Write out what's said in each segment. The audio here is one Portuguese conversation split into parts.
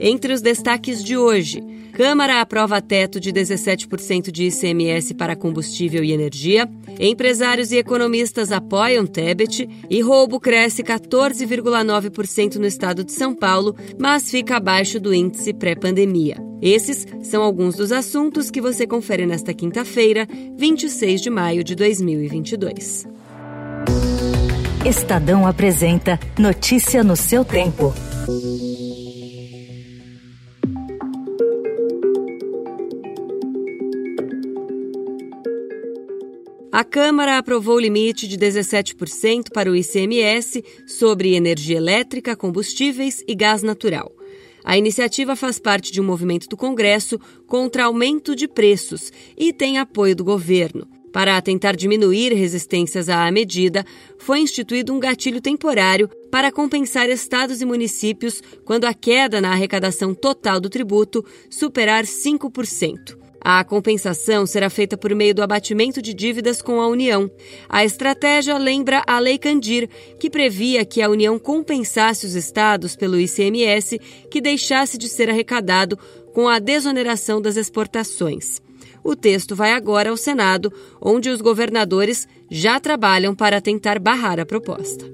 Entre os destaques de hoje, Câmara aprova teto de 17% de ICMS para combustível e energia. Empresários e economistas apoiam Tebet e roubo cresce 14,9% no estado de São Paulo, mas fica abaixo do índice pré-pandemia. Esses são alguns dos assuntos que você confere nesta quinta-feira, 26 de maio de 2022. Estadão apresenta Notícia no seu tempo. A Câmara aprovou o limite de 17% para o ICMS sobre energia elétrica, combustíveis e gás natural. A iniciativa faz parte de um movimento do Congresso contra aumento de preços e tem apoio do governo. Para tentar diminuir resistências à medida, foi instituído um gatilho temporário para compensar estados e municípios quando a queda na arrecadação total do tributo superar 5%. A compensação será feita por meio do abatimento de dívidas com a União. A estratégia lembra a Lei Candir, que previa que a União compensasse os estados pelo ICMS que deixasse de ser arrecadado com a desoneração das exportações. O texto vai agora ao Senado, onde os governadores já trabalham para tentar barrar a proposta.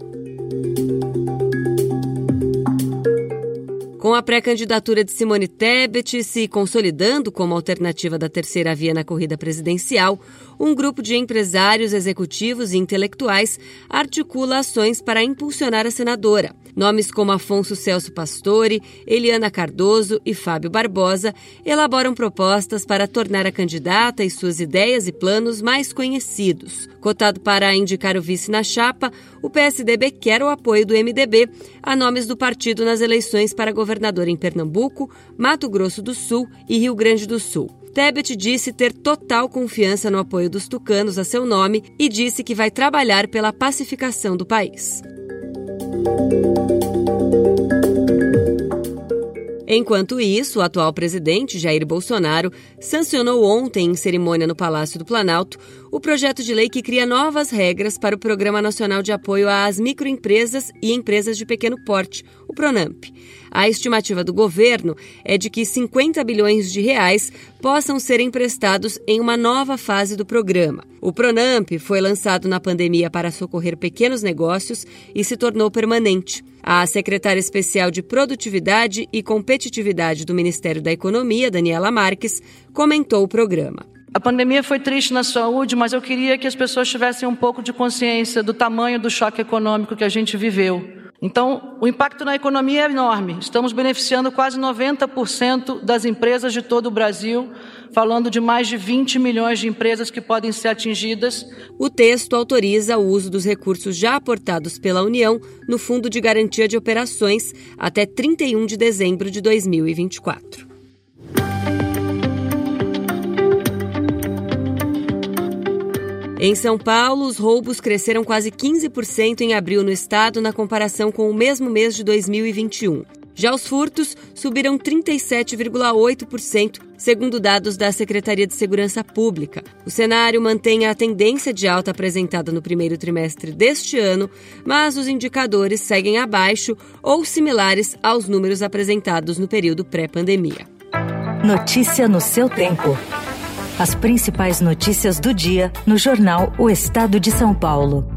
Com a pré-candidatura de Simone Tebet se consolidando como alternativa da terceira via na corrida presidencial, um grupo de empresários, executivos e intelectuais articula ações para impulsionar a senadora. Nomes como Afonso Celso Pastore, Eliana Cardoso e Fábio Barbosa elaboram propostas para tornar a candidata e suas ideias e planos mais conhecidos. Cotado para indicar o vice na chapa, o PSDB quer o apoio do MDB a nomes do partido nas eleições para governador em Pernambuco, Mato Grosso do Sul e Rio Grande do Sul. Tebet disse ter total confiança no apoio dos tucanos a seu nome e disse que vai trabalhar pela pacificação do país. Enquanto isso, o atual presidente, Jair Bolsonaro, sancionou ontem, em cerimônia no Palácio do Planalto, o projeto de lei que cria novas regras para o Programa Nacional de Apoio às Microempresas e Empresas de Pequeno Porte, o PRONAMP. A estimativa do governo é de que 50 bilhões de reais possam ser emprestados em uma nova fase do programa. O Pronamp foi lançado na pandemia para socorrer pequenos negócios e se tornou permanente. A secretária especial de Produtividade e Competitividade do Ministério da Economia, Daniela Marques, comentou o programa. A pandemia foi triste na saúde, mas eu queria que as pessoas tivessem um pouco de consciência do tamanho do choque econômico que a gente viveu. Então, o impacto na economia é enorme. Estamos beneficiando quase 90% das empresas de todo o Brasil, falando de mais de 20 milhões de empresas que podem ser atingidas. O texto autoriza o uso dos recursos já aportados pela União no Fundo de Garantia de Operações até 31 de dezembro de 2024. Em São Paulo, os roubos cresceram quase 15% em abril no estado na comparação com o mesmo mês de 2021. Já os furtos subiram 37,8%, segundo dados da Secretaria de Segurança Pública. O cenário mantém a tendência de alta apresentada no primeiro trimestre deste ano, mas os indicadores seguem abaixo ou similares aos números apresentados no período pré-pandemia. Notícia no seu tempo. As principais notícias do dia no jornal O Estado de São Paulo.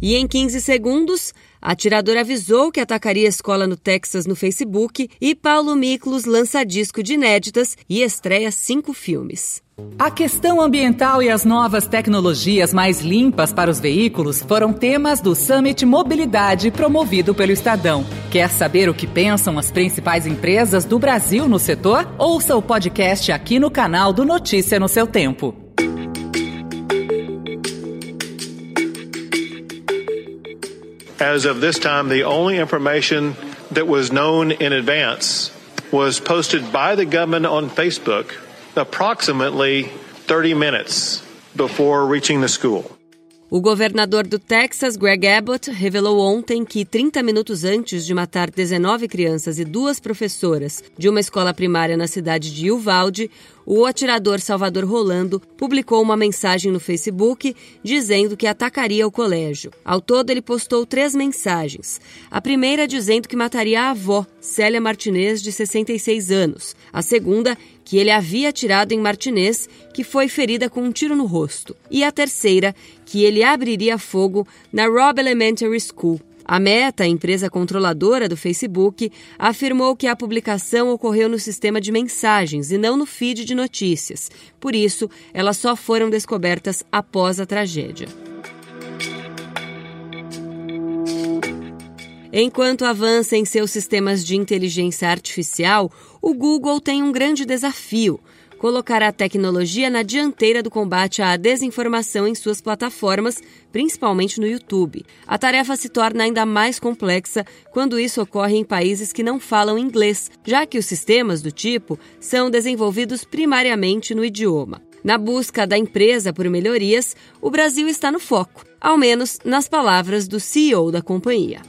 E em 15 segundos, a avisou que atacaria a escola no Texas no Facebook e Paulo Miklos lança disco de inéditas e estreia cinco filmes. A questão ambiental e as novas tecnologias mais limpas para os veículos foram temas do Summit Mobilidade promovido pelo Estadão. Quer saber o que pensam as principais empresas do Brasil no setor? Ouça o podcast aqui no canal do Notícia no seu tempo. As of this time, the only information that was known in advance was posted by the government on Facebook approximately 30 minutes before reaching the school. O governador do Texas, Greg Abbott, revelou ontem que 30 minutos antes de matar 19 crianças e duas professoras de uma escola primária na cidade de Uvalde, o atirador Salvador Rolando publicou uma mensagem no Facebook dizendo que atacaria o colégio. Ao todo, ele postou três mensagens. A primeira dizendo que mataria a avó, Célia Martinez, de 66 anos. A segunda, que ele havia atirado em Martinez, que foi ferida com um tiro no rosto. E a terceira, que ele abriria fogo na Robb Elementary School. A Meta, empresa controladora do Facebook, afirmou que a publicação ocorreu no sistema de mensagens e não no feed de notícias. Por isso, elas só foram descobertas após a tragédia. Enquanto avança em seus sistemas de inteligência artificial, o Google tem um grande desafio colocar a tecnologia na dianteira do combate à desinformação em suas plataformas, principalmente no YouTube. A tarefa se torna ainda mais complexa quando isso ocorre em países que não falam inglês, já que os sistemas do tipo são desenvolvidos primariamente no idioma. Na busca da empresa por melhorias, o Brasil está no foco, ao menos nas palavras do CEO da companhia.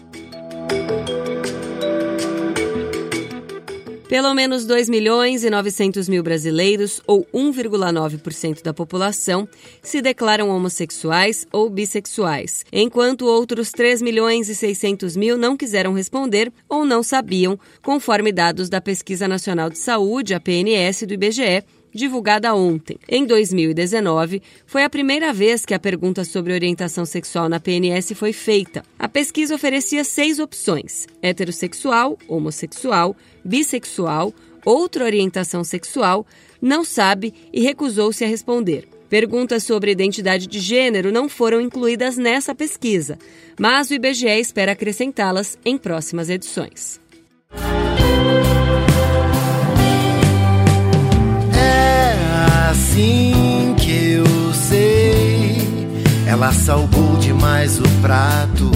Pelo menos 2 milhões e 900 mil brasileiros, ou 1,9% da população, se declaram homossexuais ou bissexuais, enquanto outros 3 milhões e 600 mil não quiseram responder ou não sabiam, conforme dados da Pesquisa Nacional de Saúde, a PNS, do IBGE, divulgada ontem. Em 2019, foi a primeira vez que a pergunta sobre orientação sexual na PNS foi feita. A pesquisa oferecia seis opções: heterossexual, homossexual, bissexual, outra orientação sexual, não sabe e recusou-se a responder. Perguntas sobre identidade de gênero não foram incluídas nessa pesquisa, mas o IBGE espera acrescentá-las em próximas edições. Ela salgou demais o prato,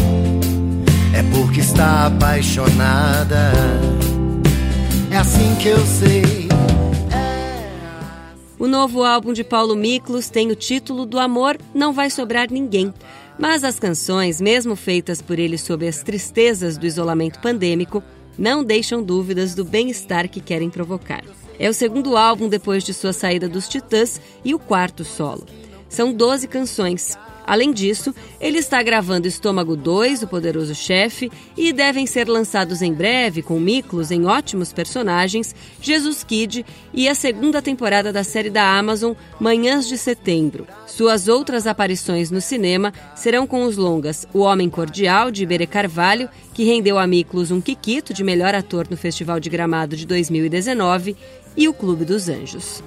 é porque está apaixonada. É assim que eu sei. O novo álbum de Paulo Miklos tem o título do Amor Não Vai Sobrar Ninguém. Mas as canções, mesmo feitas por ele sob as tristezas do isolamento pandêmico, não deixam dúvidas do bem-estar que querem provocar. É o segundo álbum depois de sua saída dos Titãs e o quarto solo. São 12 canções. Além disso, ele está gravando Estômago 2, O Poderoso Chefe, e devem ser lançados em breve, com Miklos em ótimos personagens, Jesus Kid e a segunda temporada da série da Amazon, Manhãs de Setembro. Suas outras aparições no cinema serão com os longas O Homem Cordial, de Iberê Carvalho, que rendeu a Miklos um Kikito de melhor ator no Festival de Gramado de 2019, e o Clube dos Anjos.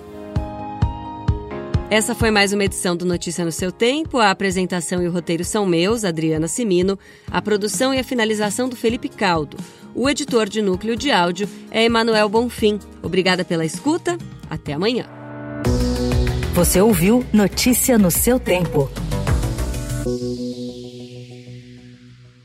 Essa foi mais uma edição do Notícia no seu tempo. A apresentação e o roteiro são meus, Adriana Simino. A produção e a finalização do Felipe Caldo. O editor de núcleo de áudio é Emanuel Bonfim. Obrigada pela escuta. Até amanhã. Você ouviu Notícia no seu tempo.